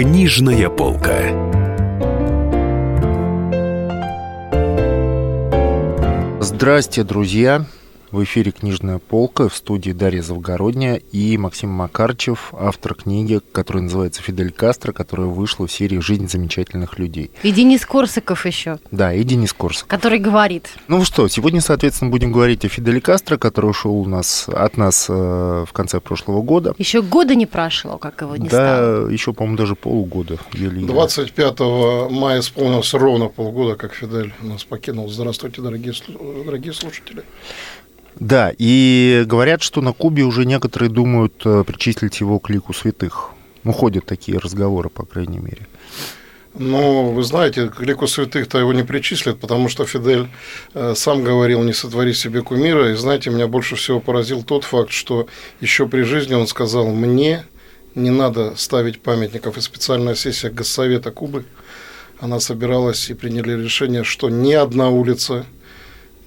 Книжная полка. Здрасте, друзья! В эфире «Книжная полка» в студии Дарья Завгородняя и Максим Макарчев, автор книги, которая называется «Фидель Кастро», которая вышла в серии «Жизнь замечательных людей». И Денис Корсаков еще. Да, и Денис Корсаков. Который говорит. Ну что, сегодня, соответственно, будем говорить о Фиделе Кастро, который ушел у нас, от нас э, в конце прошлого года. Еще года не прошло, как его не да, стало. еще, по-моему, даже полугода. Еле 25 мая исполнилось ровно полгода, как Фидель нас покинул. Здравствуйте, дорогие, дорогие слушатели. Да, и говорят, что на Кубе уже некоторые думают э, причислить его к лику святых. Ну, ходят такие разговоры, по крайней мере. Ну, вы знаете, к лику святых-то его не причислят, потому что Фидель э, сам говорил, не сотвори себе кумира. И знаете, меня больше всего поразил тот факт, что еще при жизни он сказал, мне не надо ставить памятников. И специальная сессия Госсовета Кубы, она собиралась и приняли решение, что ни одна улица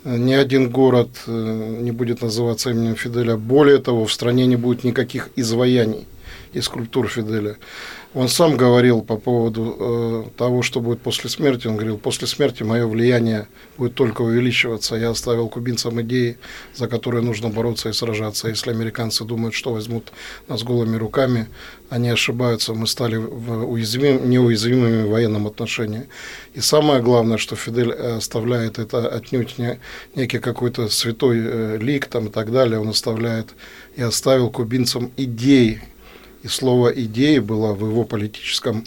ни один город э, не будет называться именем Фиделя. Более того, в стране не будет никаких изваяний из культур Фиделя. Он сам говорил по поводу э, того, что будет после смерти. Он говорил, после смерти мое влияние будет только увеличиваться. Я оставил кубинцам идеи, за которые нужно бороться и сражаться. Если американцы думают, что возьмут нас голыми руками, они ошибаются. Мы стали уязвим, неуязвимыми в военном отношении. И самое главное, что Фидель оставляет, это отнюдь не некий какой-то святой э, лик там, и так далее. Он оставляет и оставил кубинцам идеи, и слово «идеи» было в его политическом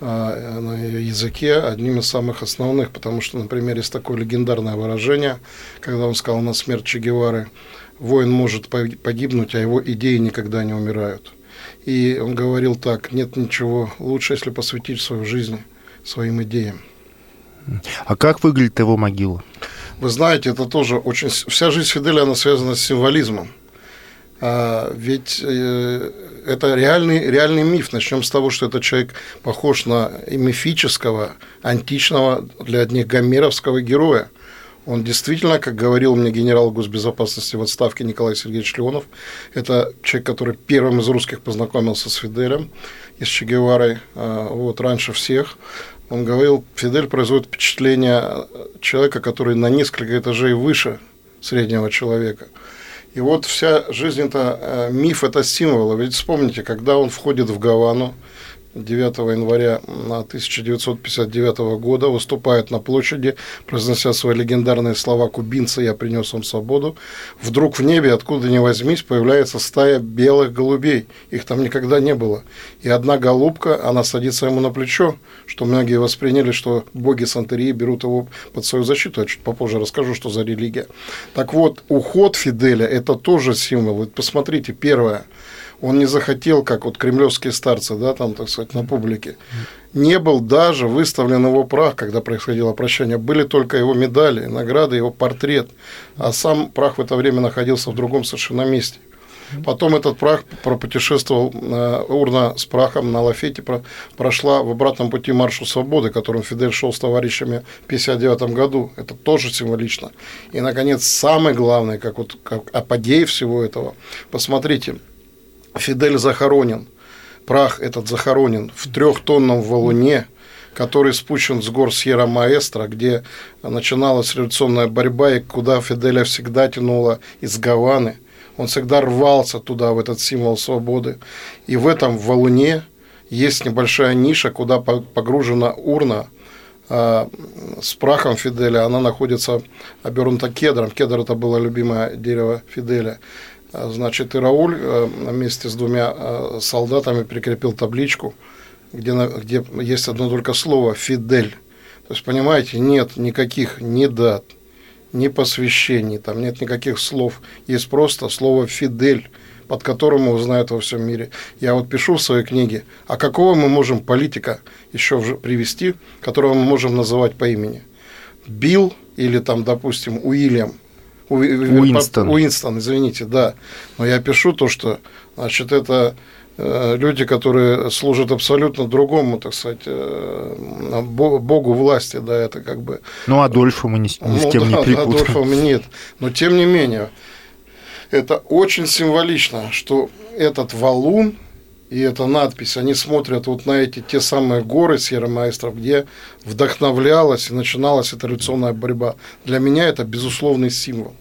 а, языке одним из самых основных, потому что, например, есть такое легендарное выражение, когда он сказал на смерть Че Гевары, воин может погибнуть, а его идеи никогда не умирают. И он говорил так, нет ничего лучше, если посвятить свою жизнь своим идеям. А как выглядит его могила? Вы знаете, это тоже очень... Вся жизнь Фиделя, она связана с символизмом. А, ведь э, это реальный, реальный миф. Начнем с того, что этот человек похож на мифического, античного, для одних гомеровского героя. Он действительно, как говорил мне генерал госбезопасности в отставке Николай Сергеевич Леонов, это человек, который первым из русских познакомился с Фиделем и с Че Геварой, а, вот, раньше всех. Он говорил, Фидель производит впечатление человека, который на несколько этажей выше среднего человека – и вот вся жизнь это э, миф, это символ. Ведь вспомните, когда он входит в Гавану, 9 января 1959 года, выступает на площади, произнося свои легендарные слова «Кубинцы, я принес вам свободу». Вдруг в небе, откуда ни возьмись, появляется стая белых голубей. Их там никогда не было. И одна голубка, она садится ему на плечо, что многие восприняли, что боги Сантерии берут его под свою защиту. Я чуть попозже расскажу, что за религия. Так вот, уход Фиделя – это тоже символ. Посмотрите, первое – он не захотел, как вот кремлевские старцы, да, там, так сказать, на публике. Не был даже выставлен его прах, когда происходило прощание. Были только его медали, награды, его портрет. А сам прах в это время находился в другом совершенно месте. Потом этот прах пропутешествовал, э, урна с прахом на лафете прошла в обратном пути маршу свободы, которым Фидель шел с товарищами в 1959 году. Это тоже символично. И, наконец, самое главное, как, вот, как апогей всего этого, посмотрите – Фидель захоронен, прах этот захоронен в трехтонном валуне, который спущен с гор Сьерра Маэстро, где начиналась революционная борьба, и куда Фиделя всегда тянуло из Гаваны. Он всегда рвался туда, в этот символ свободы. И в этом валуне есть небольшая ниша, куда погружена урна а, с прахом Фиделя. Она находится обернута кедром. Кедр – это было любимое дерево Фиделя. А, значит, и Рауль э, вместе с двумя э, солдатами прикрепил табличку, где, где есть одно только слово «Фидель». То есть, понимаете, нет никаких ни дат, ни посвящений, там нет никаких слов. Есть просто слово «Фидель», под которым его знают во всем мире. Я вот пишу в своей книге, а какого мы можем политика еще привести, которого мы можем называть по имени? Билл или там, допустим, Уильям – Уинстон. Уинстон, извините, да. Но я пишу то, что, значит, это э, люди, которые служат абсолютно другому, так сказать, э, богу власти, да, это как бы... Ну, Адольфа мы ни, ни ну, с кем да, не перепутаем. Адольфа мы нет, но тем не менее, это очень символично, что этот валун и эта надпись, они смотрят вот на эти те самые горы Сьерра-Маэстро, где вдохновлялась и начиналась эта революционная борьба. Для меня это безусловный символ.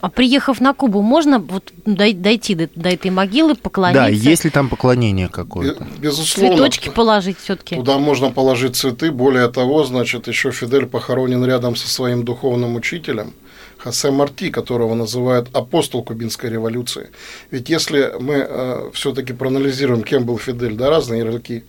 А приехав на Кубу, можно вот дойти до, до этой могилы, поклониться? Да, есть ли там поклонение какое-то? Безусловно. Цветочки положить все-таки. Туда можно положить цветы. Более того, значит, еще Фидель похоронен рядом со своим духовным учителем – Хосе Марти, которого называют апостол кубинской революции. Ведь если мы э, все-таки проанализируем, кем был Фидель, да, разные ярлыки,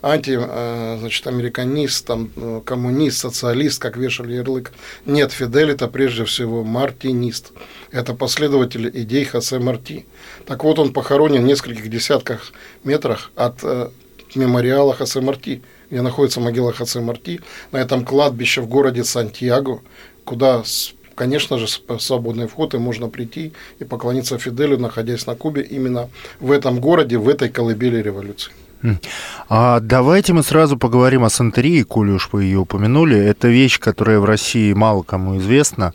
анти, э, значит, американист, там, э, коммунист, социалист, как вешали ярлык. Нет, Фидель это прежде всего мартинист. Это последователь идей Хосе Марти. Так вот, он похоронен в нескольких десятках метрах от э, мемориала Хосе Марти, где находится могила Хосе Марти, на этом кладбище в городе Сантьяго, куда конечно же, свободный вход, и можно прийти и поклониться Фиделю, находясь на Кубе, именно в этом городе, в этой колыбели революции. А давайте мы сразу поговорим о Сантерии, коли уж вы ее упомянули. Это вещь, которая в России мало кому известна.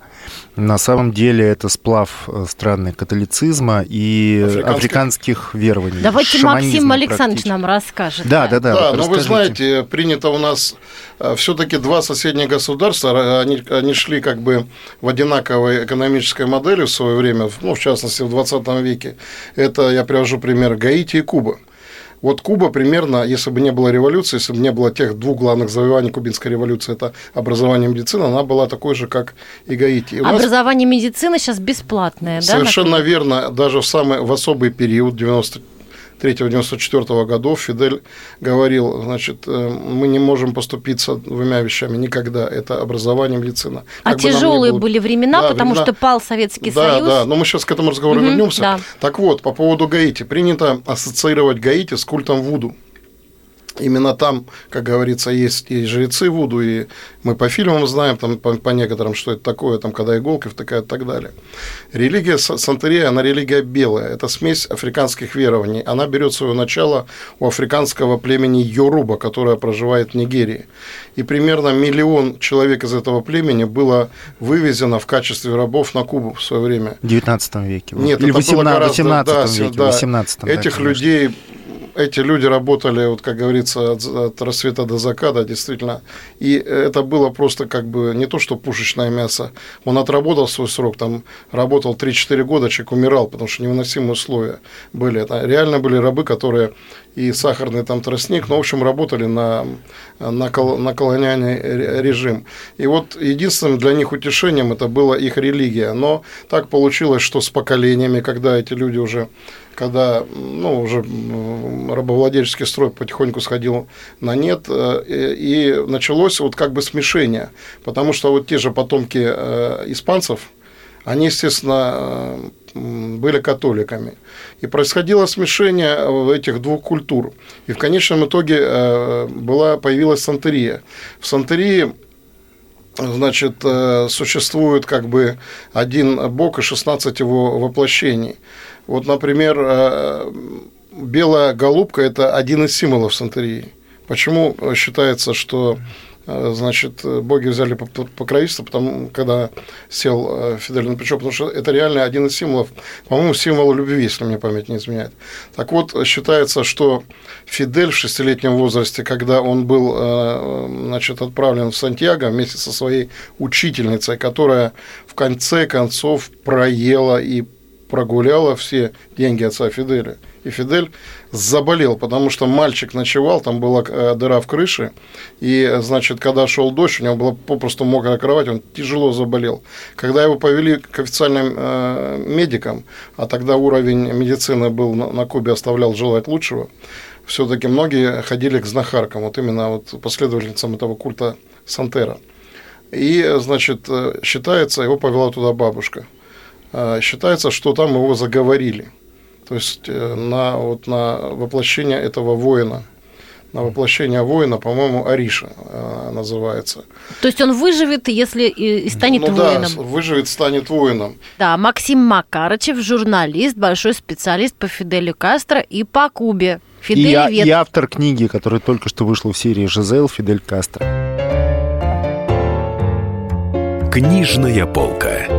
На самом деле это сплав э, страны католицизма и африканских, африканских верований. Давайте Максим Александрович нам расскажет. Да, да, да. Да, но вы знаете, принято у нас э, все-таки два соседних государства, они, они шли как бы в одинаковой экономической модели в свое время, ну, в частности, в 20 веке. Это, я привожу пример, Гаити и Куба. Вот Куба примерно, если бы не было революции, если бы не было тех двух главных завоеваний кубинской революции, это образование и медицина, она была такой же, как и Гаити. И образование и медицина сейчас бесплатное, да? Совершенно верно. Даже в самый в особый период, 90 93-94 годов Фидель говорил, значит, э, мы не можем поступиться двумя вещами никогда. Это образование, медицина. А как тяжелые было... были времена, да, потому времена... что пал Советский да, Союз. Да, да, но мы сейчас к этому разговору угу, вернемся. Да. Так вот, по поводу Гаити. Принято ассоциировать Гаити с культом Вуду. Именно там, как говорится, есть и жрецы Вуду, и мы по фильмам знаем, там, по, по некоторым, что это такое, там, когда иголки втыкают и так далее. Религия Сантерия, она религия белая, это смесь африканских верований. Она берет свое начало у африканского племени Йоруба, которое проживает в Нигерии. И примерно миллион человек из этого племени было вывезено в качестве рабов на Кубу в свое время. В 19 веке. Нет, Или это 18, было гораздо, 18 да, веке. Да, 18 Этих да, людей эти люди работали, вот как говорится, от, от рассвета до заката, действительно. И это было просто как бы не то, что пушечное мясо. Он отработал свой срок, там работал 3-4 года, человек умирал, потому что невыносимые условия были. Это реально были рабы, которые и сахарный там тростник, но, в общем, работали на, на, кол, на колониальный режим. И вот единственным для них утешением это была их религия. Но так получилось, что с поколениями, когда эти люди уже когда ну, уже рабовладельческий строй потихоньку сходил на нет, э, и началось вот как бы смешение, потому что вот те же потомки э, испанцев, они, естественно, э, были католиками. И происходило смешение этих двух культур. И в конечном итоге была, появилась сантерия. В сантерии значит, существует как бы один бог и 16 его воплощений. Вот, например, э, белая голубка – это один из символов сантерии. Почему считается, что э, значит, боги взяли покровительство, потому, когда сел э, Фидель на плечо, потому что это реально один из символов, по-моему, символ любви, если мне память не изменяет. Так вот, считается, что Фидель в шестилетнем возрасте, когда он был значит, отправлен в Сантьяго вместе со своей учительницей, которая в конце концов проела и прогуляла все деньги отца Фиделя. И Фидель заболел, потому что мальчик ночевал, там была э, дыра в крыше, и, значит, когда шел дождь, у него была попросту мокрая кровать, он тяжело заболел. Когда его повели к официальным э, медикам, а тогда уровень медицины был на, на Кубе оставлял желать лучшего, все-таки многие ходили к знахаркам, вот именно вот последовательницам этого культа Сантера. И, значит, э, считается, его повела туда бабушка – считается, что там его заговорили. То есть э, на, вот на воплощение этого воина, на воплощение воина, по-моему, Ариша э, называется. То есть он выживет, если и станет ну, воином? Да, выживет, станет воином. Да, Максим Макарычев, журналист, большой специалист по Фиделю Кастро и по Кубе. Фидель и, и автор книги, которая только что вышла в серии «Жизел. Фидель Кастро». Книжная полка.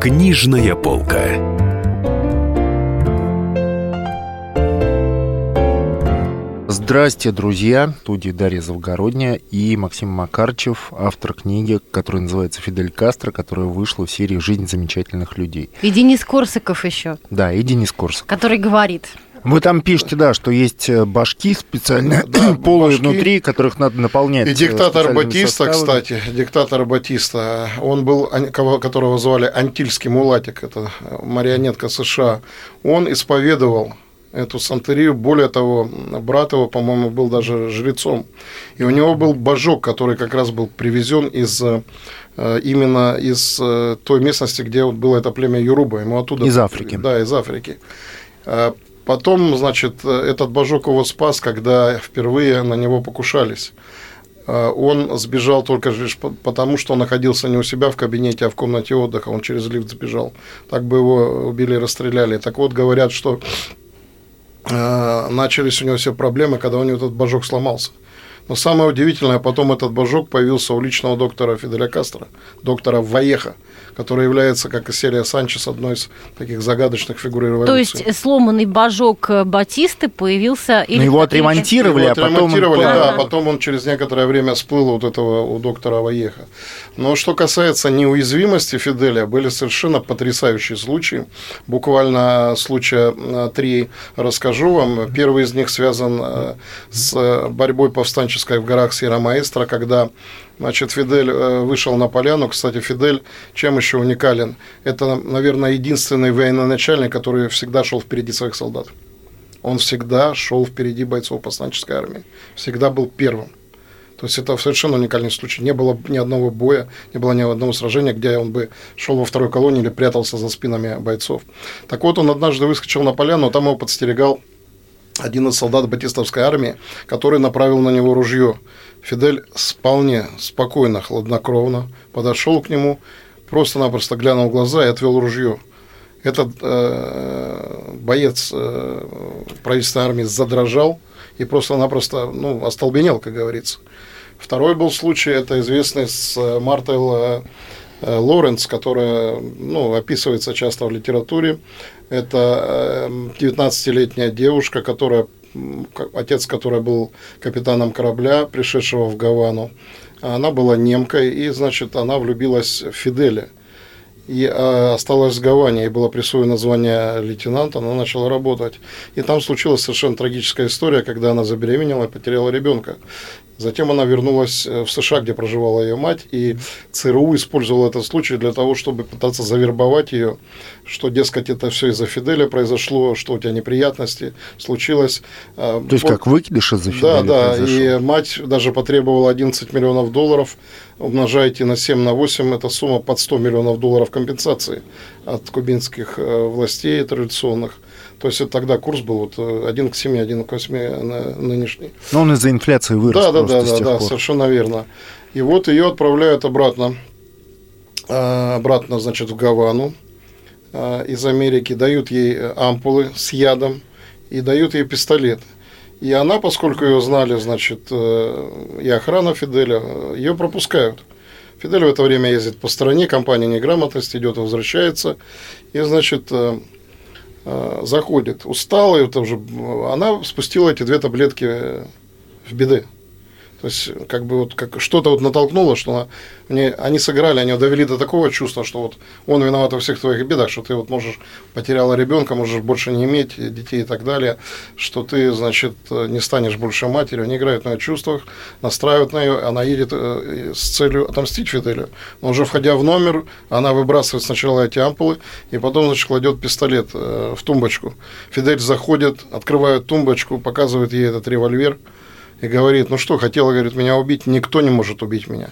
Книжная полка. Здрасте, друзья! В студии Дарья Завгородняя и Максим Макарчев, автор книги, которая называется «Фидель Кастро», которая вышла в серии «Жизнь замечательных людей». И Денис Корсаков еще, Да, и Денис Корсак. который говорит. Вы там пишете, да, что есть э, башки специально Да, полые башки. внутри, которых надо наполнять. И э, диктатор Батиста, составами. кстати, диктатор Батиста, он был, кого- которого звали Антильский Мулатик, это э, марионетка США, он исповедовал эту сантерию. Более того, брат его, по-моему, был даже жрецом. И у него был божок, который как раз был привезен из именно из той местности, где вот было это племя Юруба. Ему оттуда Из Африки. Да, из Африки. А Потом, значит, этот божок его спас, когда впервые на него покушались. А, Он сбежал только лишь по- потому, что он находился не у себя в кабинете, а в комнате отдыха. Он через лифт сбежал. Так бы его убили и расстреляли. Так вот, говорят, что э, начались у него все проблемы, когда у него этот божок сломался. Но самое удивительное, потом этот божок появился у личного доктора Фиделя Кастро, доктора Ваеха, который является, как и серия Санчес, одной из таких загадочных фигур революции. То есть сломанный божок э, Батисты появился... Но его отремонтировали, Его а потом... да, а потом он через некоторое время всплыл вот этого у доктора Ваеха. Но что касается неуязвимости Фиделя, были совершенно потрясающие случаи. Буквально случая э, три расскажу вам. Первый из них связан э, с борьбой повстанческой в горах Сьерра-Маэстро, когда Значит, Фидель э, вышел на поляну. Кстати, Фидель чем еще уникален? Это, наверное, единственный военачальник, который всегда шел впереди своих солдат. Он всегда шел впереди бойцов повстанческой армии. Всегда был первым. То есть это совершенно уникальный случай. Не было ни одного боя, не было ни одного сражения, где он бы шел во второй колонии или прятался за спинами бойцов. Так вот, он однажды выскочил на поляну, там его подстерегал один из солдат батистовской армии, который направил на него ружье. Фидель вполне спокойно, хладнокровно подошел к нему, просто-напросто глянул в глаза и отвел ружье. Этот э, боец э, правительственной армии задрожал и просто-напросто ну, остолбенел, как говорится. Второй был случай, это известный с э, Мартел э, Лоренц, которая ну, описывается часто в литературе. Это э, 19-летняя девушка, которая, отец которой был капитаном корабля, пришедшего в Гавану. Она была немкой, и, значит, она влюбилась в Фиделя. И э, осталась в Гаване, ей было присвоено звание лейтенанта, она начала работать. И там случилась совершенно трагическая история, когда она забеременела и потеряла ребенка. Затем она вернулась э, в США, где проживала ее мать, и ЦРУ использовал этот случай для того, чтобы пытаться завербовать ее, что, дескать, это все из-за Фиделя произошло, что у тебя неприятности случилось. Э, То есть вот- как выкидыш из-за да, Фиделя да, произошел? и мать даже потребовала 11 миллионов долларов, умножаете на 7 на 8, это сумма под 100 миллионов долларов компенсации от кубинских э, властей традиционных. То есть это тогда курс был вот э, 1 к 7, 1 к 8 на нынешний. Но он из-за инфляции вырос Да, да, да, да, да, совершенно верно. И вот ее отправляют обратно, э, обратно, значит, в Гавану э, из Америки, дают ей ампулы с ядом и дают ей пистолет. И она, поскольку ее знали, значит, и охрана Фиделя, ее пропускают. Фидель в это время ездит по стране, компания неграмотность идет возвращается. И, значит, заходит усталая, уже, э, она спустила эти две таблетки э, в беды. То есть, как бы вот как что-то вот натолкнуло, что она, мне, они сыграли, они довели до такого чувства, что вот он виноват во всех твоих бедах, что ты вот можешь потеряла ребенка, можешь больше не иметь детей и так далее, что ты, значит, не станешь больше матерью. Они играют на ее чувствах, настраивают на ее, она едет э, с целью отомстить Фиделю. Но уже входя в номер, она выбрасывает сначала эти ампулы, и потом, значит, кладет пистолет э, в тумбочку. Фидель заходит, открывает тумбочку, показывает ей этот револьвер, и говорит, ну что, хотела, говорит, меня убить, никто не может убить меня.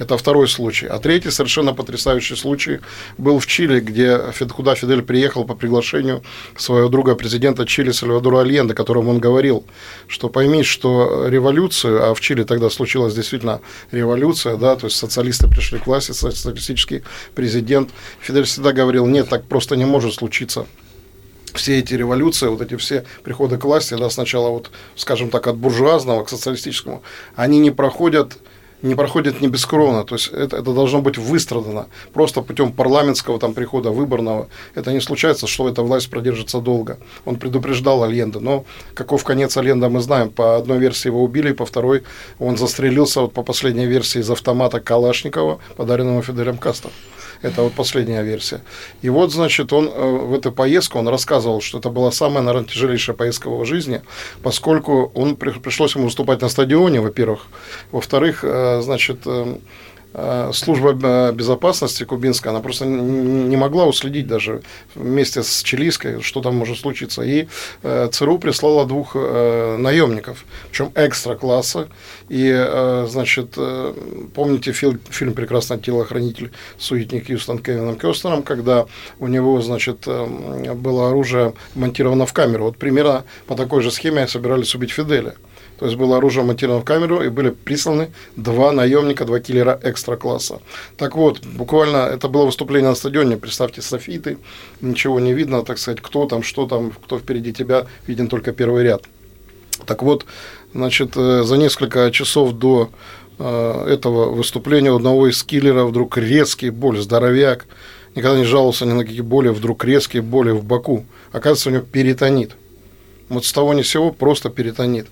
Это второй случай. А третий совершенно потрясающий случай был в Чили, где, куда Фидель приехал по приглашению своего друга президента Чили Сальвадора Альенде, которому он говорил, что пойми, что революцию, а в Чили тогда случилась действительно революция, да, то есть социалисты пришли к власти, социалистический президент, Фидель всегда говорил, нет, так просто не может случиться все эти революции, вот эти все приходы к власти, да, сначала вот, скажем так, от буржуазного к социалистическому, они не проходят не проходит не бескровно, то есть это, это должно быть выстрадано. Просто путем парламентского там прихода, выборного, это не случается, что эта власть продержится долго. Он предупреждал Альенда, но каков конец Альенда мы знаем. По одной версии его убили, по второй он застрелился, вот по последней версии из автомата Калашникова, подаренного Фиделем Кастро. Это вот последняя версия. И вот, значит, он э, в эту поездку, он рассказывал, что это была самая, наверное, тяжелейшая поездка в его жизни, поскольку он, пришлось ему выступать на стадионе, во-первых. Во-вторых, э, значит, э, Э, служба э, безопасности кубинская, она просто не могла уследить даже вместе с чилийской, что там может случиться. И э, ЦРУ прислала двух наемников, причем экстра-класса. И, значит, помните фильм, фильм «Прекрасный телохранитель» с Уитни Хьюстон Кевином Кёстером, когда у него, значит, было оружие монтировано в камеру. Вот примерно по такой же схеме собирались убить Фиделя. То есть было оружие монтировано в камеру, и были присланы два наемника, два киллера экстра-класса. Так вот, буквально это было выступление на стадионе, представьте, софиты, ничего не видно, так сказать, кто там, что там, кто впереди тебя, виден только первый ряд. Так вот, значит, э, за несколько часов до э, этого выступления у одного из киллеров вдруг резкий боль, здоровяк, никогда не жаловался ни на какие боли, вдруг резкие боли в боку. Оказывается, у него перитонит. Вот с того ни сего просто перитонит.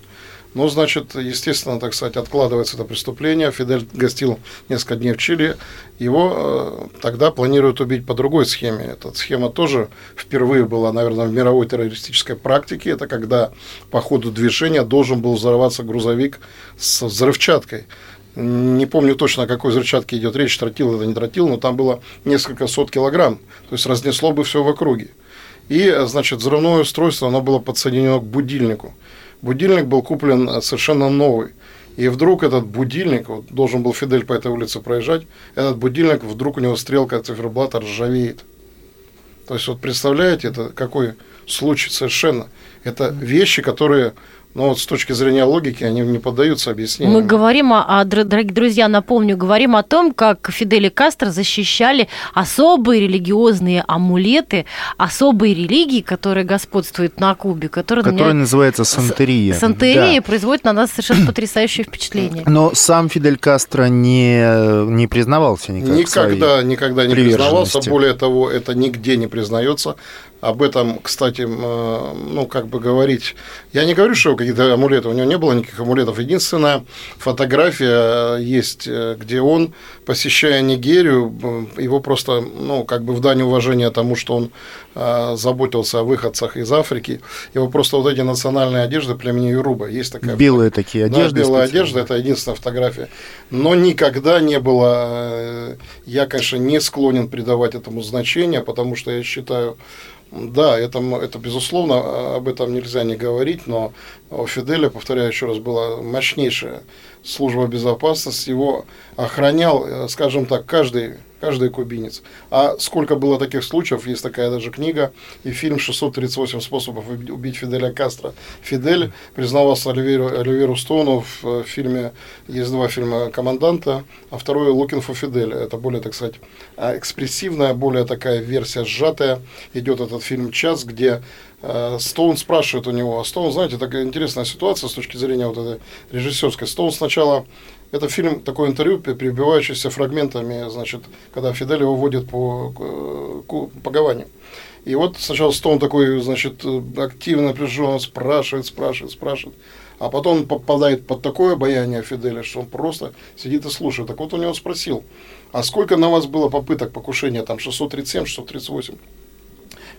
Ну, значит, естественно, так сказать, откладывается это преступление. Фидель гостил несколько дней в Чили. Его э, тогда планируют убить по другой схеме. Эта схема тоже впервые была, наверное, в мировой террористической практике. Это когда по ходу движения должен был взорваться грузовик с взрывчаткой. Не помню точно, о какой взрывчатке идет речь, тротил это не тротил, но там было несколько сот килограмм. То есть разнесло бы все в округе. И, значит, взрывное устройство, оно было подсоединено к будильнику будильник был куплен э, совершенно новый. И вдруг этот будильник, вот должен был Фидель по этой улице проезжать, этот будильник, вдруг у него стрелка циферблата ржавеет. То есть, вот представляете, это какой случай совершенно. Это вещи, которые но вот с точки зрения логики они не поддаются объяснению. Мы говорим, о, дорогие друзья, напомню, говорим о том, как Фидель и Кастро защищали особые религиозные амулеты, особые религии, которые господствуют на Кубе. Которые, которая меня... называется сантерия. Сантерия да. производит на нас совершенно потрясающее впечатление. Но сам Фидель Кастро не, не признавался никак Никогда, никогда не признавался. Более того, это нигде не признается. Об этом, кстати, ну, как бы говорить... Я не говорю, что какие-то амулеты, у него не было никаких амулетов. Единственная фотография э, есть, э, где он, посещая Нигерию, его просто, ну, как бы в дань уважения тому, что он э, заботился о выходцах из Африки, его просто вот эти национальные одежды племени Юруба. Есть такая Белые такие одежды. Да, белая одежда, это единственная фотография. Но никогда не было... Я, конечно, не склонен придавать этому значение, потому что я считаю, да, это, это безусловно, а, об этом нельзя не говорить, но у Фиделя, повторяю еще раз, была мощнейшая служба безопасности, его охранял, э, скажем так, каждый каждый кубинец. А сколько было таких случаев, есть такая даже книга и фильм «638 способов убить Фиделя Кастро». Фидель признавался Оливеру, Оливеру Стоуну в э, фильме, есть два фильма «Команданта», а второй «Looking for Fidel». Это более, так сказать, а, экспрессивная, более такая версия сжатая. Идет этот фильм «Час», где Стоун спрашивает у него, а Стоун, знаете, такая интересная ситуация с точки зрения вот этой режиссерской. Стоун сначала это фильм, такое интервью, перебивающееся фрагментами, значит, когда Фидель его водит по, по Гаване. И вот сначала Стоун такой, значит, активно, напряженно спрашивает, спрашивает, спрашивает. А потом он попадает под такое обаяние Фиделя, что он просто сидит и слушает. Так вот, у него спросил, а сколько на вас было попыток покушения, там 637, 638?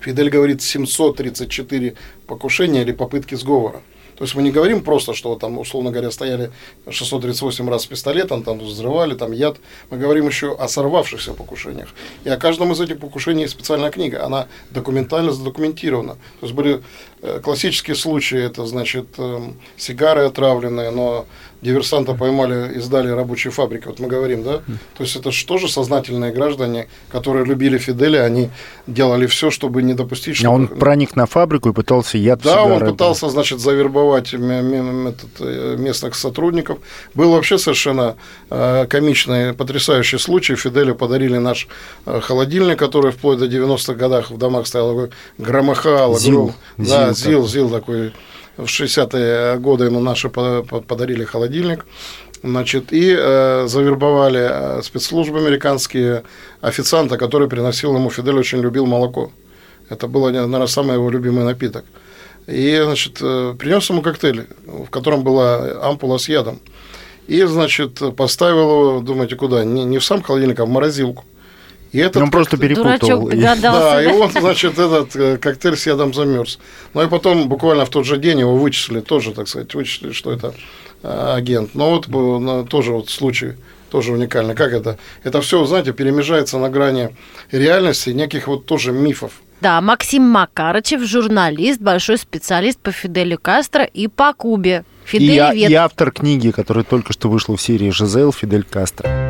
Фидель говорит 734 покушения или попытки сговора. То есть мы не говорим просто, что там, условно говоря, стояли 638 раз с пистолетом, там взрывали, там яд. Мы говорим еще о сорвавшихся покушениях. И о каждом из этих покушений специальная книга. Она документально задокументирована. То есть были э, классические случаи, это значит эм, сигары отравленные, но диверсанта поймали и сдали рабочие фабрики, вот мы говорим, да? То есть это же сознательные граждане, которые любили Фиделя, они делали все, чтобы не допустить, чтобы... А он проник на фабрику и пытался яд Да, он пытался, значит, завербовать э, местных сотрудников. Был вообще совершенно э, комичный, потрясающий случай. Фиделю подарили наш холодильник, который вплоть до 90-х годах в домах стоял, громыхал. Зил. Да, Зил, Зил такой в 60-е годы ему наши подарили холодильник. Значит, и э, завербовали э, спецслужбы американские официанта, который приносил ему, Фидель очень любил молоко. Это был, наверное, самый его любимый напиток. И, значит, э, принес ему коктейль, в котором была ампула с ядом. И, значит, поставил его, думаете, куда? Не, не в сам холодильник, а в морозилку. И этот он просто перепутал. Дурачок догадался. Да, и он, значит, этот э, коктейль с ядом замерз. Ну и потом буквально в тот же день его вычислили, тоже, так сказать, вычислили, что это э, агент. Но вот тоже вот случай тоже уникальный. Как это? Это все, знаете, перемежается на грани реальности, неких вот тоже мифов. Да, Максим Макарычев, журналист, большой специалист по Фиделю Кастро и по Кубе. Фидель и, и автор книги, которая только что вышла в серии «Жизел. Фидель Кастро».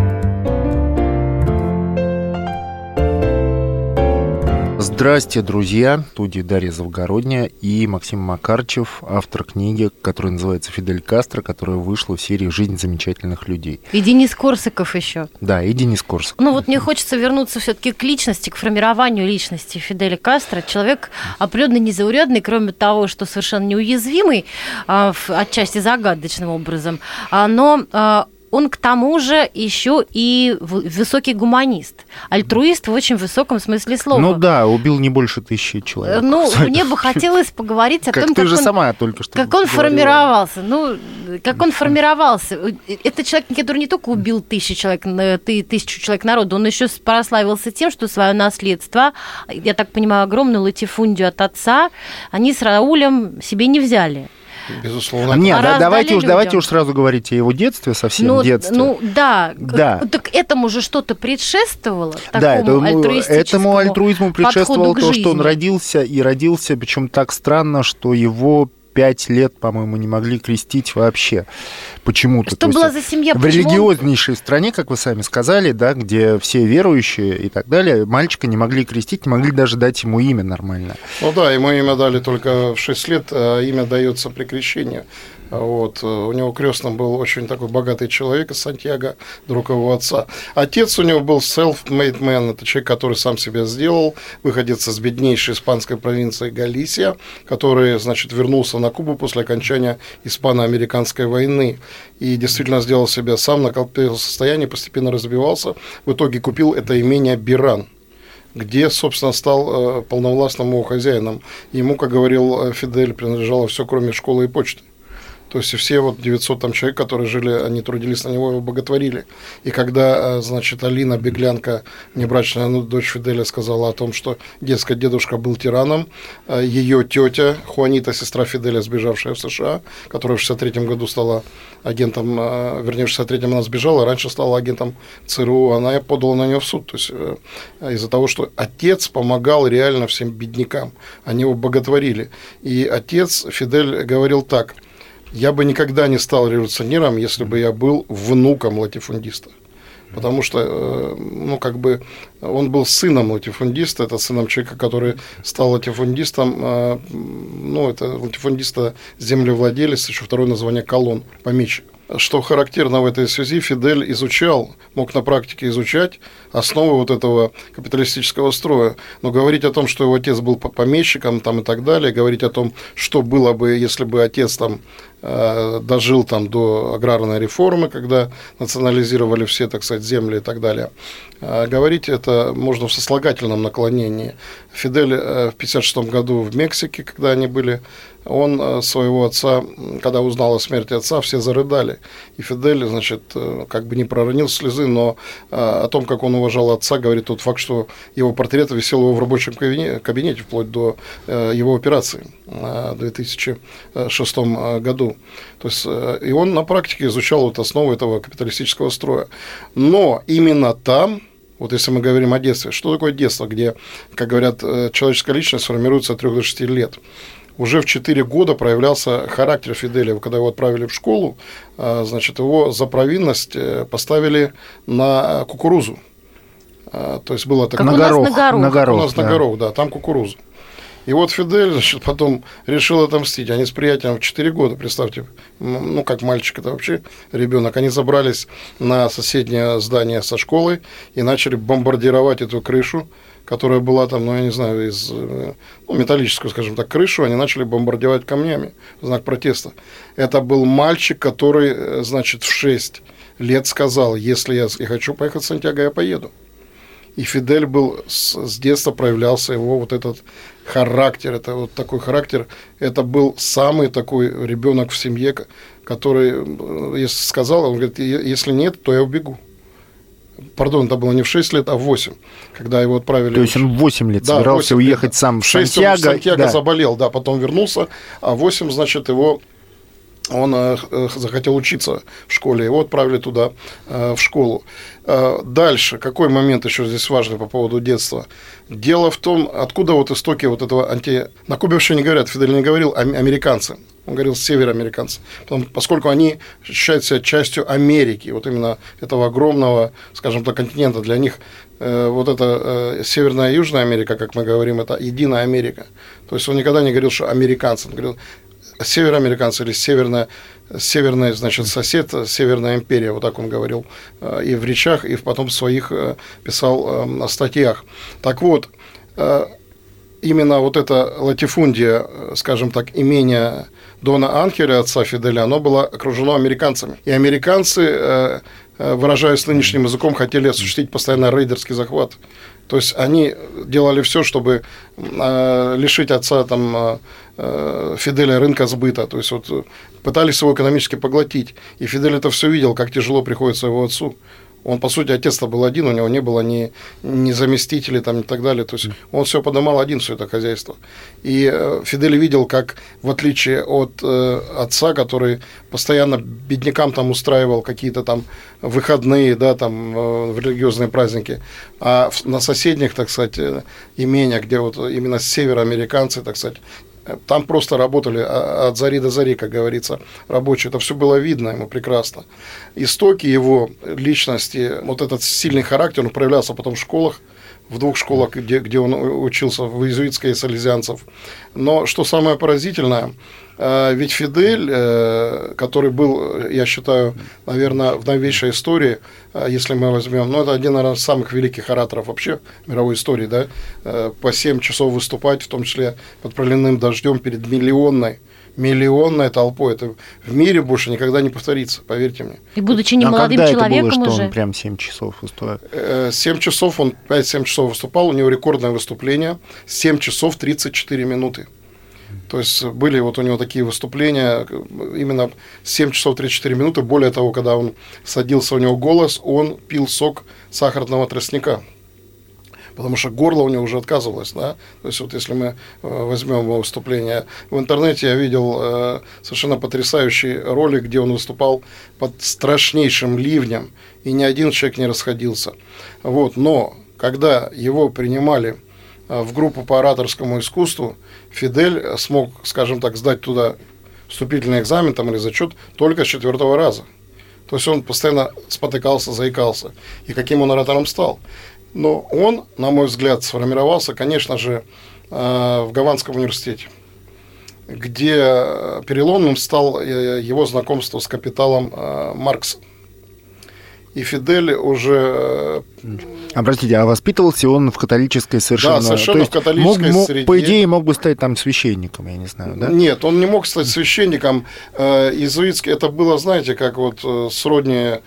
Здрасте, друзья! В студии Дарья Завгородняя и Максим Макарчев, автор книги, которая называется «Фидель Кастро», которая вышла в серии «Жизнь замечательных людей». И Денис Корсаков еще. Да, и Денис Корсаков. Ну вот мне хочется вернуться все таки к личности, к формированию личности Фиделя Кастро. Человек определенно незаурядный, кроме того, что совершенно неуязвимый, а, отчасти загадочным образом, а, но а, он к тому же еще и высокий гуманист, альтруист в очень высоком смысле слова. Ну да, убил не больше тысячи человек. Ну, мне бы хотелось поговорить о как том, ты как же он, сама только что как он формировался. Ну, как он формировался. Это человек, который не только убил тысячи человек, тысячу человек народа, он еще прославился тем, что свое наследство, я так понимаю, огромную латифундию от отца, они с Раулем себе не взяли. Безусловно. Нет, а да, давайте уж, давайте уж сразу говорить о его детстве, совсем ну, детстве. Ну да, да. Так этому же что-то предшествовало, да, этому, этому альтруизму предшествовало то, что он родился и родился, причем так странно, что его пять лет, по-моему, не могли крестить вообще почему-то. Что была за семья? В Почему? религиознейшей стране, как вы сами сказали, да, где все верующие и так далее, мальчика не могли крестить, не могли даже дать ему имя нормально. Ну да, ему имя дали только в 6 лет, а имя дается при крещении. Вот. У него крестным был очень такой богатый человек из Сантьяго, друг его отца. Отец у него был self-made man, это человек, который сам себя сделал, выходец из беднейшей испанской провинции Галисия, который, значит, вернулся на Кубу после окончания испано-американской войны и действительно сделал себя сам, накопил состояние, постепенно разбивался. В итоге купил это имение Биран где, собственно, стал э, полновластным его хозяином. Ему, как говорил э, Фидель, принадлежало все, кроме школы и почты. То есть все вот 900 там человек, которые жили, они трудились на него, его боготворили. И когда, э, значит, Алина, беглянка, небрачная ну, дочь Фиделя, сказала о том, что, дескать, дедушка был тираном, э, ее тетя, Хуанита, сестра Фиделя, сбежавшая в США, которая в 63 году стала агентом, э, вернее, в 63-м она сбежала, раньше стала агентом ЦРУ, она подала на нее в суд. То есть из-за того, что отец помогал реально всем беднякам, они его боготворили. И отец Фидель говорил так – я бы никогда не стал революционером, если бы я был внуком латифундиста. Потому что, э, ну, как бы, он был сыном латифундиста, это сыном человека, который стал латифундистом, э, ну, это латифундиста землевладелец, еще второе название колонн, помещик. Что характерно в этой связи, Фидель изучал, мог на практике изучать основы вот этого капиталистического строя. Но говорить о том, что его отец был помещиком там, и так далее, говорить о том, что было бы, если бы отец там э, дожил там до аграрной реформы, когда национализировали все, так сказать, земли и так далее. Э, говорить это можно в сослагательном наклонении. Фидель в 1956 году в Мексике, когда они были, он своего отца, когда узнал о смерти отца, все зарыдали. И Фидель, значит, как бы не проронил слезы, но о том, как он уважал отца, говорит тот факт, что его портрет висел его в рабочем кабинете вплоть до его операции в 2006 году. То есть, э, и он на практике изучал вот основу этого капиталистического строя. Но именно там, вот если мы говорим о детстве, что такое детство, где, как говорят, э, человеческая личность формируется от 3 до 6 лет уже в 4 года проявлялся характер Фиделя. Когда его отправили в школу, э, значит, его за провинность поставили на кукурузу. То есть было такое... Как на горох. На горох. На горох, у нас да. на горох, да, там кукуруза. И вот Фидель, значит, потом решил отомстить. Они с приятелем в 4 года, представьте, ну, как мальчик, это вообще ребенок. Они забрались на соседнее здание со школой и начали бомбардировать эту крышу, которая была там, ну, я не знаю, из э, ну, металлическую, скажем так, крышу, они начали бомбардировать камнями в знак протеста. Это был мальчик, который, э, значит, в 6 лет сказал, если я, хочу поехать в Сантьяго, я поеду. И Фидель был с, с детства проявлялся его вот этот характер, это вот такой характер, это был самый такой ребенок в семье, который, э, если сказал, он говорит, если нет, то я убегу. Пардон, это было не в 6 лет, а в 8, когда его отправили. То есть он в 8 лет да, собирался 8 уехать лет. сам в 6 Сантьяго. Он в Сантьяго да. заболел, да, потом вернулся, а 8, значит, его он э, э, захотел учиться в школе, его отправили туда, э, в школу. Дальше, какой момент еще здесь важный по поводу детства? Дело в том, откуда вот истоки вот этого анти... На Кубе вообще не говорят, Фидель не говорил, американцы. Он говорил североамериканцы. Поскольку они считают себя частью Америки, вот именно этого огромного, скажем так, континента. Для них вот эта Северная и Южная Америка, как мы говорим, это единая Америка. То есть он никогда не говорил, что американцы. Он говорил, североамериканцы или северная, северная, значит, сосед, Северная империя, вот так он говорил э, и в речах, и потом в своих э, писал э, статьях. Так вот, именно вот эта латифундия, скажем так, имение Дона Анхеля, отца Фиделя, оно было окружено американцами. И американцы, выражаясь нынешним языком, хотели осуществить постоянно рейдерский захват. То есть они делали все, чтобы лишить отца там Э, Фиделя рынка сбыта. То есть вот пытались его экономически поглотить. И Фидель это все видел, как тяжело приходится его отцу. Он, по сути, отец-то был один, у него не было ни, ни заместителей там, и так далее. То есть он все поднимал один, все это хозяйство. И э, Фидель видел, как, в отличие от э, отца, который постоянно беднякам там устраивал какие-то там выходные, да, там, э, религиозные праздники, а на соседних, так сказать, э, имениях, где вот именно североамериканцы, так сказать, там просто работали от зари до зари, как говорится, рабочие. Это все было видно ему прекрасно. Истоки его личности, вот этот сильный характер, он проявлялся потом в школах, в двух школах, где, где он учился, в иезуитской и салезианцев. Но что самое поразительное, э, ведь Фидель, э, который был, я считаю, наверное, в новейшей истории, э, если мы возьмем, ну, это один, наверное, из самых великих ораторов вообще мировой истории, да, по 7 часов выступать, в том числе под проливным дождем перед миллионной миллионной толпой. Это в мире больше никогда не повторится, поверьте мне. И будучи не а молодым когда человеком это было, уже. что он прям 7 часов выступает? 7 часов, он 5-7 часов выступал, у него рекордное выступление, 7 часов 34 минуты. То есть были вот у него такие выступления, именно 7 часов 34 минуты. Более того, когда он садился, у него голос, он пил сок сахарного тростника потому что горло у него уже отказывалось, да, то есть вот если мы э, возьмем его выступление в интернете, я видел э, совершенно потрясающий ролик, где он выступал под страшнейшим ливнем, и ни один человек не расходился, вот, но когда его принимали э, в группу по ораторскому искусству, Фидель смог, скажем так, сдать туда вступительный экзамен там, или зачет только с четвертого раза. То есть он постоянно спотыкался, заикался. И каким он оратором стал? Но он, на мой взгляд, сформировался, конечно же, э, в Гаванском университете, где переломным стал э, его знакомство с капиталом э, Маркса. и Фидель уже... А, простите, а воспитывался он в католической совершенно... Да, совершенно То есть в католической мог, мог, среде. По идее, мог бы стать там священником, я не знаю, да? Нет, он не мог стать священником. Э, Иезуитский, это было, знаете, как вот э, сродни, э,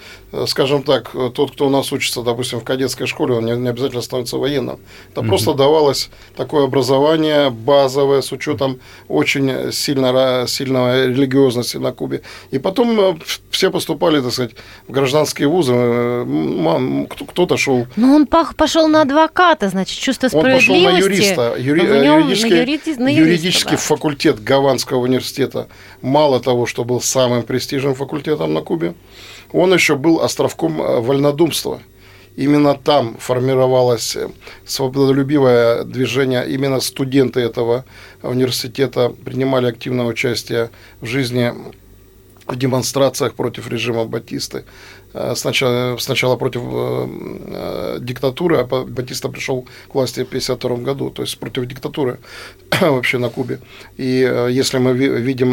скажем так, э, тот, кто у нас учится, допустим, в кадетской школе, он не, не обязательно становится военным. Это просто давалось такое образование базовое с учетом очень сильно, сильного религиозности на Кубе. И потом э, все поступали, так сказать, в гражданские вузы. Э, Кто-то шел Ну, он пошел на адвоката, значит, чувство он пошел справедливости. на юриста. Юри- юридический на юриди- на юриста, юридический да. факультет Гаванского университета, мало того, что был самым престижным факультетом на Кубе, он еще был островком э, вольнодумства. Именно там формировалось э, свободолюбивое движение. Именно студенты этого университета принимали активное участие в жизни в демонстрациях против режима Батисты. Э, Сначала, сначала против э, э, диктатуры, а Батиста пришел к власти в 1952 году, то есть против диктатуры вообще на Кубе. И если мы ви- видим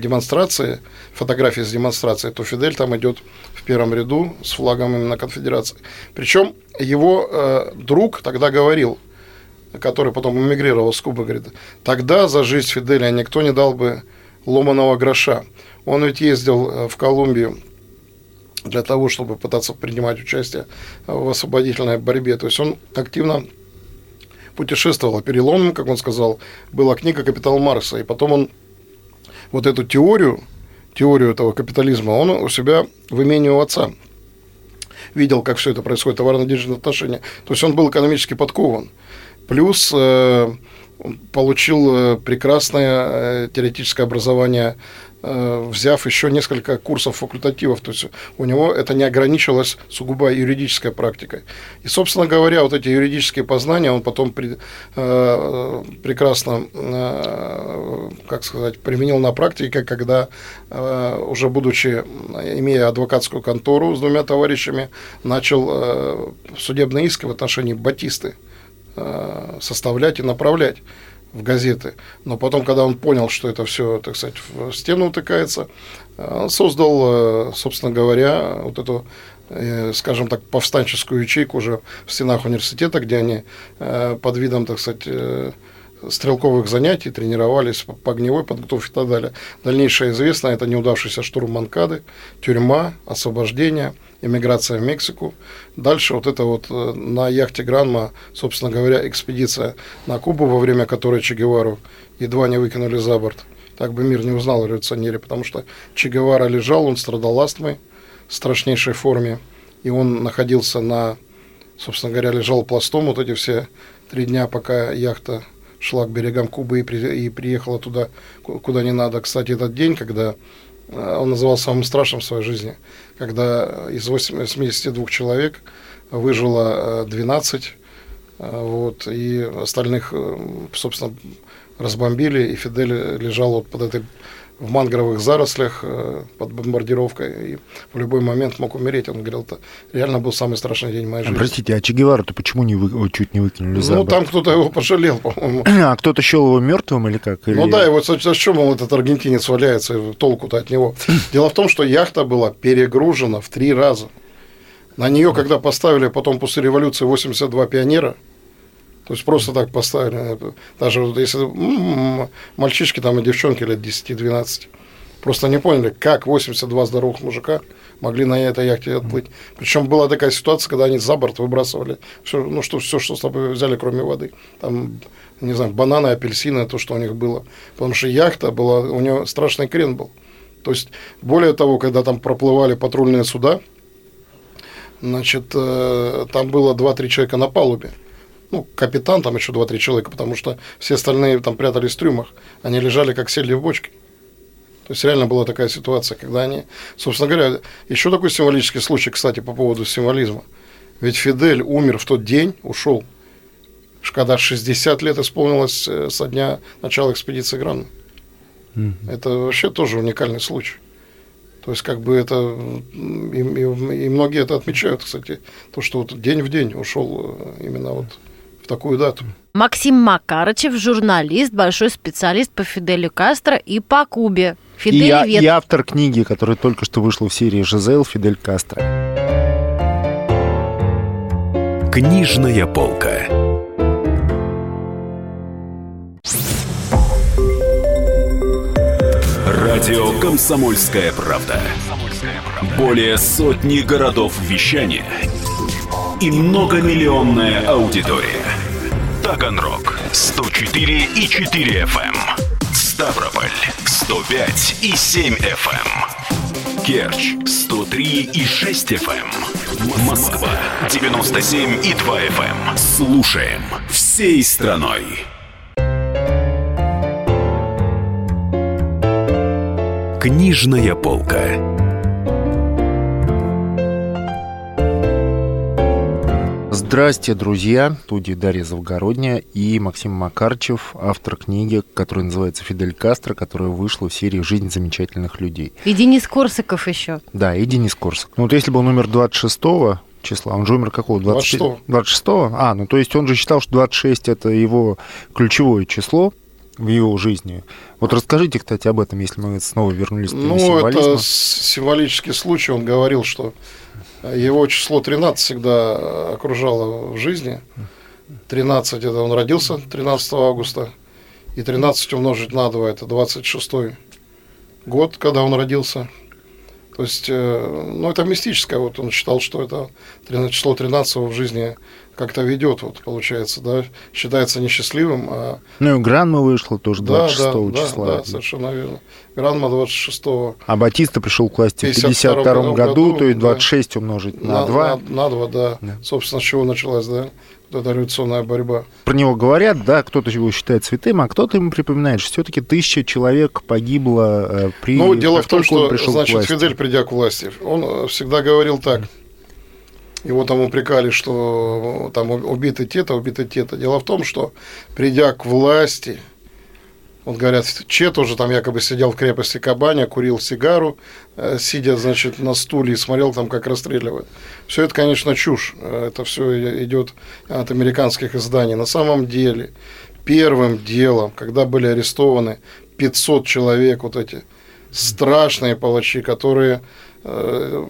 демонстрации, фотографии с демонстрацией, то Фидель там идет в первом ряду с флагом именно конфедерации. Причем его друг тогда говорил, который потом эмигрировал с Кубы, говорит, тогда за жизнь Фиделя никто не дал бы ломаного гроша. Он ведь ездил в Колумбию для того, чтобы пытаться принимать участие в освободительной борьбе. То есть он активно путешествовал. Переломом, как он сказал, была книга «Капитал Маркса». И потом он вот эту теорию, теорию этого капитализма, он у себя в имении у отца видел, как все это происходит, товарно-денежные отношения. То есть он был экономически подкован. Плюс э, получил э, прекрасное э, теоретическое образование, взяв еще несколько курсов факультативов. То есть у него это не ограничивалось сугубо юридической практикой. И, собственно говоря, вот эти юридические познания он потом при- э, прекрасно, э, как сказать, применил на практике, когда э, уже будучи, имея адвокатскую контору с двумя товарищами, начал э, судебные иски в отношении Батисты э, составлять и направлять в газеты. Но потом, когда он понял, что это все, так сказать, в стену утыкается, э, он создал, э, собственно говоря, вот эту э, скажем так, повстанческую ячейку уже в стенах университета, где они под видом, так сказать, стрелковых занятий тренировались по огневой подготовке и так далее. Дальнейшее известно, это неудавшийся штурм Манкады, тюрьма, освобождение, эмиграция в Мексику. Дальше вот это вот э, на яхте Гранма, собственно говоря, экспедиция на Кубу, во время которой Че Гевару едва не выкинули за борт. Так бы мир не узнал о революционере, потому что Че Гевара лежал, он страдал астмой в страшнейшей форме, и он находился на, собственно говоря, лежал пластом вот эти все три дня, пока яхта шла к берегам Кубы и, при- и приехала туда, ку- куда не надо. Кстати, этот день, когда э, он называл самым страшным в своей жизни, когда из 82 человек выжило э, 12, э, вот, и остальных, э, собственно, разбомбили, и Фидель лежал вот под этой в мангровых зарослях э, под бомбардировкой и в любой момент мог умереть. Он говорил, это реально был самый страшный день моей жизни. Простите, а Че Гевару-то почему не вы, чуть не выкинули за ну, борт? там кто-то его пожалел, по-моему. А кто-то счел его мертвым или как? Или- Ну да, и вот зачем он этот аргентинец валяется, толку-то от него. Дело в том, что яхта была перегружена в три раза. На нее, когда поставили потом после революции 82 пионера, то есть просто так поставили, даже вот если м, мальчишки там и девчонки лет 10-12, просто не поняли, как 82 здоровых мужика могли на этой яхте отплыть. Причем была такая ситуация, когда они за борт выбрасывали все, ну что, все, что с собой взяли, кроме воды. Там, не знаю, бананы, апельсины, то, что у них было. Потому что яхта была, у нее страшный крен был. То есть, более того, когда там проплывали патрульные суда, значит, э, там было 2-3 человека на палубе. Ну, капитан, там еще 2-3 человека, потому что все остальные там прятались в трюмах. Они лежали как сельди в бочке. То есть реально была такая ситуация, когда они... Собственно говоря, еще такой символический случай, кстати, по поводу символизма. Ведь Фидель умер в тот день, ушел, когда 60 лет исполнилось э, со дня начала экспедиции Гранма. Это вообще тоже уникальный случай. То есть, как бы это, и, и- и многие это отмечают, кстати, то, что вот день в день ушел э, именно вот такую дату. Максим Макарычев, журналист, большой специалист по Фиделю Кастро и по Кубе. и, Фидель я- Вет. и автор книги, которая только что вышла в серии «Жизел Фидель Кастро». Книжная полка. Радио «Комсомольская правда». Более сотни городов вещания и многомиллионная аудитория. Таганрог 104 и 4 FM. эм. Ставрополь 105 и 7 FM. Керчь 103 и 6 FM. Москва 97 и 2 FM. Слушаем всей страной. Книжная полка. Здрасте, друзья! В студии Дарья Завгородняя и Максим Макарчев, автор книги, которая называется «Фидель Кастро», которая вышла в серии «Жизнь замечательных людей». И Денис Корсаков еще. Да, и Денис Корсак. Ну вот если бы он умер 26 числа, он же умер какого? 26. 26 А, ну то есть он же считал, что 26 это его ключевое число в его жизни. Вот расскажите, кстати, об этом, если мы снова вернулись к Ну, это символический случай. Он говорил, что его число 13 всегда окружало в жизни. 13 это он родился 13 августа. И 13 умножить на 2 это 26 год, когда он родился. То есть, э, ну, это мистическое. Вот он считал, что это 13 число 13 в жизни как-то ведет, вот получается, да, считается несчастливым, а Ну и Гранма вышла тоже да, 26 да, числа. Да, да, совершенно верно. Гранма 26 А Батиста пришел к власти в 52 52 году, году, то есть да. 26 умножить на 2. На, на 2, да. Да. Собственно, с чего началась, да, эта революционная борьба. Про него говорят, да, кто-то его считает святым, а кто-то ему припоминает, что все-таки тысяча человек погибло э, при... Ну, дело в том, что, значит. Фидель, придя к власти, он э, всегда говорил так. Его там упрекали, что э, там убиты те-то, убиты те-то. Дело в том, что придя к власти, вот говорят, Че тоже там якобы сидел в крепости Кабаня, курил сигару, э, сидя, значит, на стуле и смотрел там, как расстреливают. Все это, конечно, чушь. Э, Это все идет от американских изданий. На самом деле, первым делом, когда были арестованы 500 человек, вот эти страшные палачи, которые э,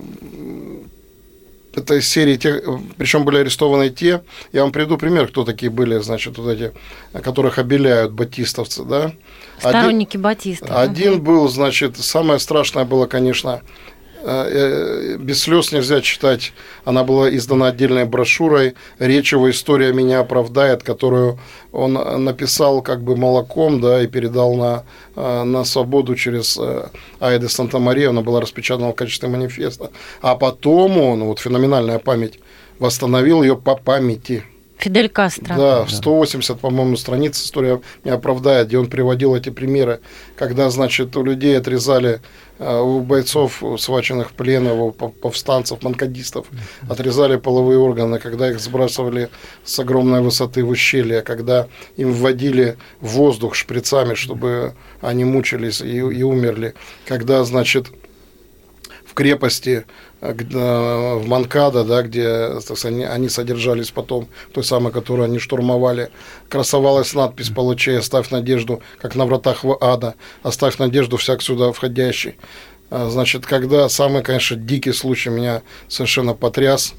это из серии тех, причем были арестованы те, я вам приведу пример, кто такие были, значит, вот эти, которых обеляют батистовцы, да. Сторонники Батиста. Один был, значит, самое страшное было, конечно, без слез нельзя читать. Она была издана отдельной брошюрой «Речь его история меня оправдает», которую он написал как бы молоком, да, и передал на, э, на свободу через э, Айде Санта-Мария. Она была распечатана в качестве манифеста. А потом он, вот феноменальная память, восстановил ее по памяти. Фидель Кастро. Да, в 180, по-моему, страниц история не оправдает, где он приводил эти примеры, когда, значит, у людей отрезали, э, у бойцов, схваченных в плен, у пов- повстанцев, манкадистов, отрезали половые органы, когда их сбрасывали с огромной высоты в ущелье, когда им вводили воздух шприцами, чтобы они мучились и, и умерли, когда, значит, крепости э, э, в Манкадо, да, где они, они содержались потом, той самой, которую они штурмовали, красовалась надпись «Получай, оставь надежду, как на вратах в ада, оставь надежду всяк сюда входящий». А, Значит, когда самый, конечно, дикий случай меня совершенно потряс,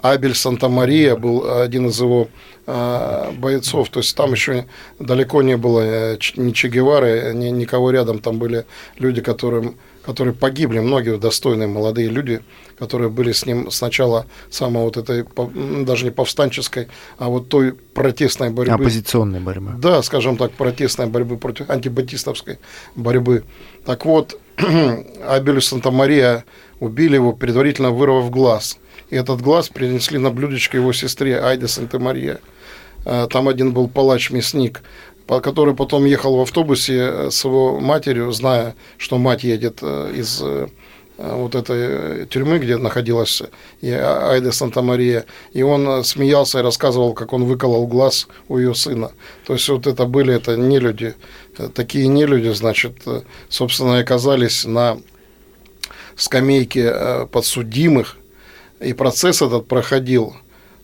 Абель Санта-Мария был один из его а, бойцов, то есть там еще далеко не было э, ни Че Гевары, ни никого рядом, там были люди, которым, которые погибли, многие достойные молодые люди, которые были с ним сначала самой вот этой, даже не повстанческой, а вот той протестной борьбы. Оппозиционная борьба. Да, скажем так, протестной борьбы против антибатистовской борьбы. Так вот, Абелю Санта-Мария убили его, предварительно вырвав глаз. И этот глаз принесли на блюдечко его сестре Айде Санта-Мария. Э, Там один был палач-мясник, который потом ехал в автобусе э, с его матерью, зная, что мать едет э, из э, вот этой тюрьмы, где находилась и Айда Санта-Мария, и он смеялся и рассказывал, как он выколол глаз у ее сына. То есть вот это были это не люди, такие не люди, значит, собственно, оказались на скамейке подсудимых, и процесс этот проходил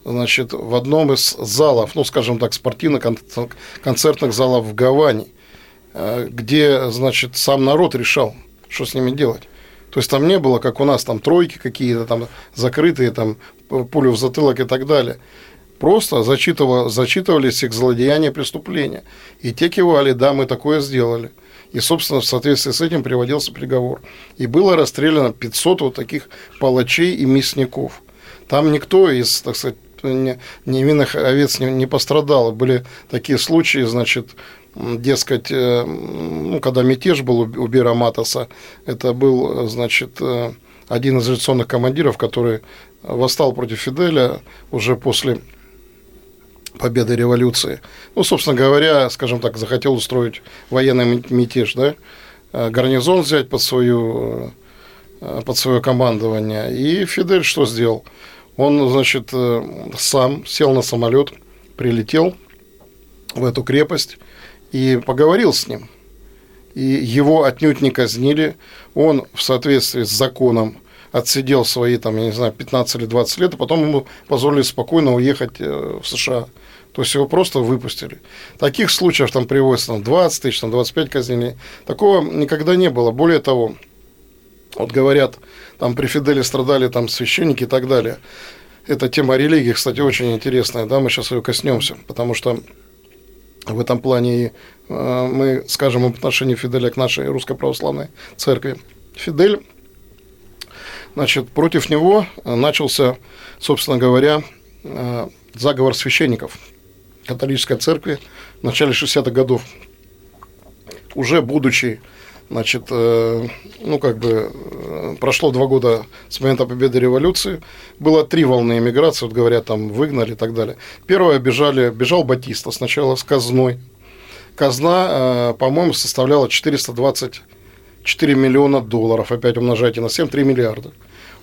значит, в одном из залов, ну, скажем так, спортивно-концертных залов в Гаване, э, где, значит, сам народ решал, что с ними делать. То есть там не было, как у нас, там тройки какие-то там закрытые, там пулю в затылок и так далее. просто зачитывал, зачитывались их злодеяния преступления. И те кивали, да, мы такое сделали. И, собственно, в соответствии с этим приводился приговор. И было расстреляно 500 вот таких палачей и мясников. Там никто из, так сказать, невинных овец не, не пострадал. Были такие случаи, значит, дескать, э, ну, когда мятеж был у Бера Матаса, это был, значит, э, один из революционных командиров, который восстал против Фиделя уже после победы революции. Ну, собственно говоря, скажем так, захотел устроить военный мятеж, да, э, гарнизон взять под свою под свое командование. И Фидель что сделал? Он, значит, сам сел на самолет, прилетел в эту крепость, и поговорил с ним. И его отнюдь не казнили. Он в соответствии с законом отсидел свои, там, я не знаю, 15 или 20 лет, а потом ему позволили спокойно уехать э, в США. То есть его просто выпустили. Таких случаев там приводится там, 20 тысяч, там, 25 казнили. Такого никогда не было. Более того, вот говорят, там при Фиделе страдали там священники и так далее. Эта тема религии, кстати, очень интересная, да, мы сейчас ее коснемся, потому что в этом плане э, мы скажем об отношении Фиделя к нашей русской православной церкви. Фидель, значит, против него начался, собственно говоря, э, заговор священников католической церкви в начале 60-х годов. Уже будучи Значит, э, ну, как бы э, прошло два года с момента победы революции. Было три волны эмиграции, вот говорят, там выгнали и так далее. Первая бежали, бежал Батиста сначала с казной. Казна, э, по-моему, составляла 424 миллиона долларов. Опять умножайте на 7, 3 миллиарда.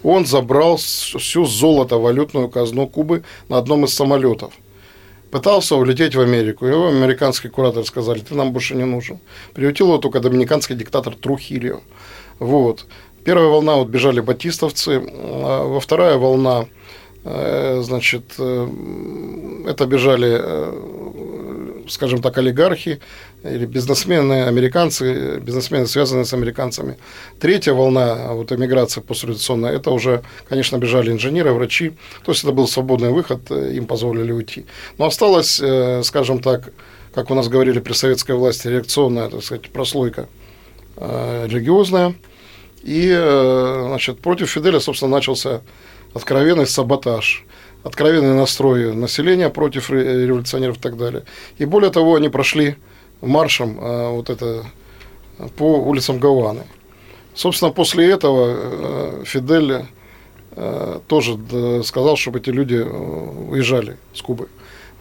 Он забрал всю золото, валютную казну Кубы на одном из самолетов – пытался улететь в Америку. Его американские кураторы сказали, ты нам больше не нужен. Приютил его только доминиканский диктатор Трухильо. Вот. Первая волна вот бежали батистовцы, а во вторая волна, э, значит, э, это бежали э, скажем так, олигархи или бизнесмены, американцы, бизнесмены, связанные с американцами. Третья волна вот, эмиграции постреволюционная, это уже, конечно, бежали инженеры, врачи, то есть это был свободный выход, им позволили уйти. Но осталось, э, скажем так, как у нас говорили при советской власти, реакционная, так сказать, прослойка э, религиозная. И, э, значит, против Фиделя, собственно, начался откровенный саботаж – откровенный настрой населения против революционеров и так далее. И более того, они прошли маршем э, вот это по улицам Гаваны. Собственно, после этого э, Фидель э, тоже сказал, чтобы эти люди уезжали с Кубы.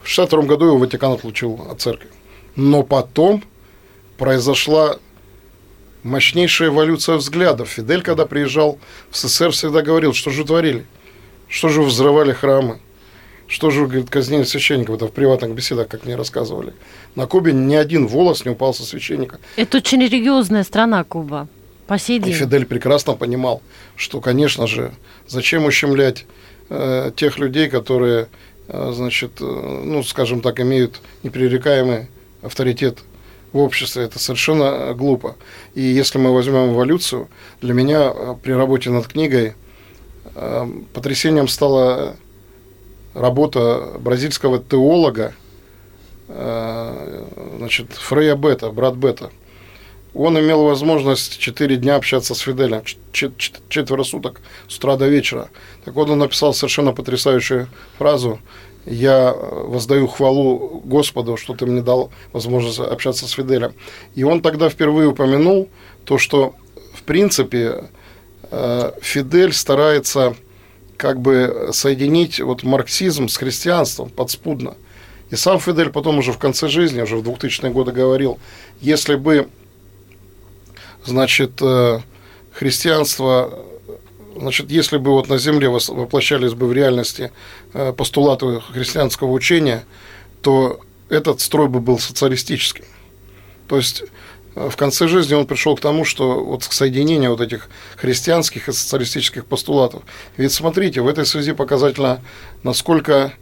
В 1962 году его Ватикан отлучил от церкви. Но потом произошла мощнейшая эволюция взглядов. Фидель, когда приезжал в СССР, всегда говорил, что же творили – что же вы взрывали храмы? Что же, говорит, казнили священников? Это в приватных беседах, как мне рассказывали. На Кубе ни один волос не упал со священника. Это очень религиозная страна Куба. По сей день. И Фидель прекрасно понимал, что, конечно же, зачем ущемлять э, тех людей, которые, э, значит, э, ну, скажем так, имеют непререкаемый авторитет в обществе. Это совершенно глупо. И если мы возьмем эволюцию, для меня э, при работе над книгой – потрясением стала работа бразильского теолога, э, значит, Фрея Бета, брат Бета. Он имел возможность четыре дня общаться с Фиделем, четверо суток, с утра до вечера. Так вот, он написал совершенно потрясающую фразу «Я воздаю хвалу Господу, что ты мне дал возможность общаться с Фиделем». И он тогда впервые упомянул то, что, в принципе, Э, Фидель старается как бы соединить вот марксизм с христианством подспудно. И сам Фидель потом уже в конце жизни, уже в 2000-е годы говорил, если бы, значит, э, христианство, значит, если бы вот на земле воплощались бы в реальности э, постулаты христианского учения, то этот строй бы был социалистическим. То есть в конце жизни он пришел к тому, что вот соединение вот этих христианских и социалистических постулатов. Ведь смотрите, в этой связи показательно, насколько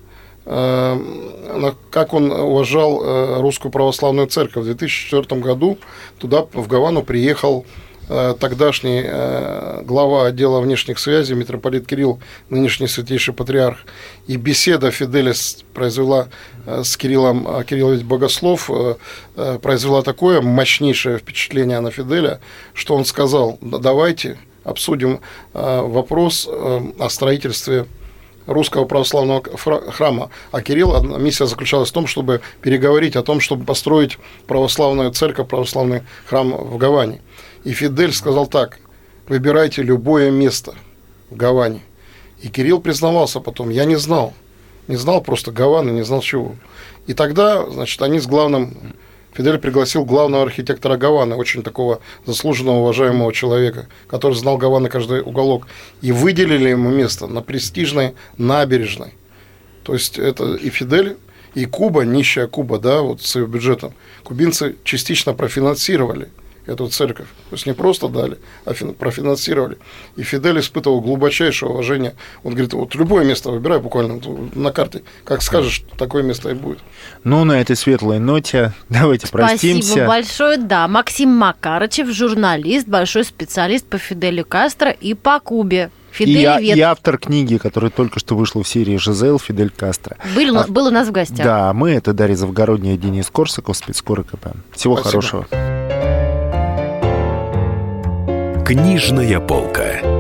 э, как он уважал э, русскую православную церковь. В 2004 году туда, в Гавану, приехал тогдашний э, глава отдела внешних связей, митрополит Кирилл, нынешний святейший патриарх. И беседа Фиделя произвела с Кириллом, Кирилл ведь богослов, произвела такое мощнейшее впечатление на Фиделя, что он сказал, давайте обсудим вопрос о строительстве русского православного храма. А Кирилл, миссия заключалась в том, чтобы переговорить о том, чтобы построить православную церковь, православный храм в Гаване. И Фидель сказал так, выбирайте любое место в Гаване. И Кирилл признавался потом, я не знал, не знал просто Гаваны, не знал чего. И тогда, значит, они с главным Фидель пригласил главного архитектора Гаваны, очень такого заслуженного, уважаемого человека, который знал Гаваны каждый уголок, и выделили ему место на престижной набережной. То есть это и Фидель, и Куба, нищая Куба, да, вот с ее бюджетом, кубинцы частично профинансировали – эту церковь. То есть не просто дали, а профинансировали. И Фидель испытывал глубочайшее уважение. Он говорит, вот любое место выбирай буквально на карте. Как скажешь, такое место и будет. Ну, на этой светлой ноте давайте Спасибо простимся. Спасибо большое. Да, Максим Макарычев, журналист, большой специалист по Фиделю Кастро и по Кубе. Фидель и, и автор книги, которая только что вышла в серии «Жизел» Фидель Кастро. Был, а, был у нас в гостях. Да, мы, это Дарья Завгородняя, Денис Корсаков, спецкор КП. Всего Спасибо. хорошего. Книжная полка.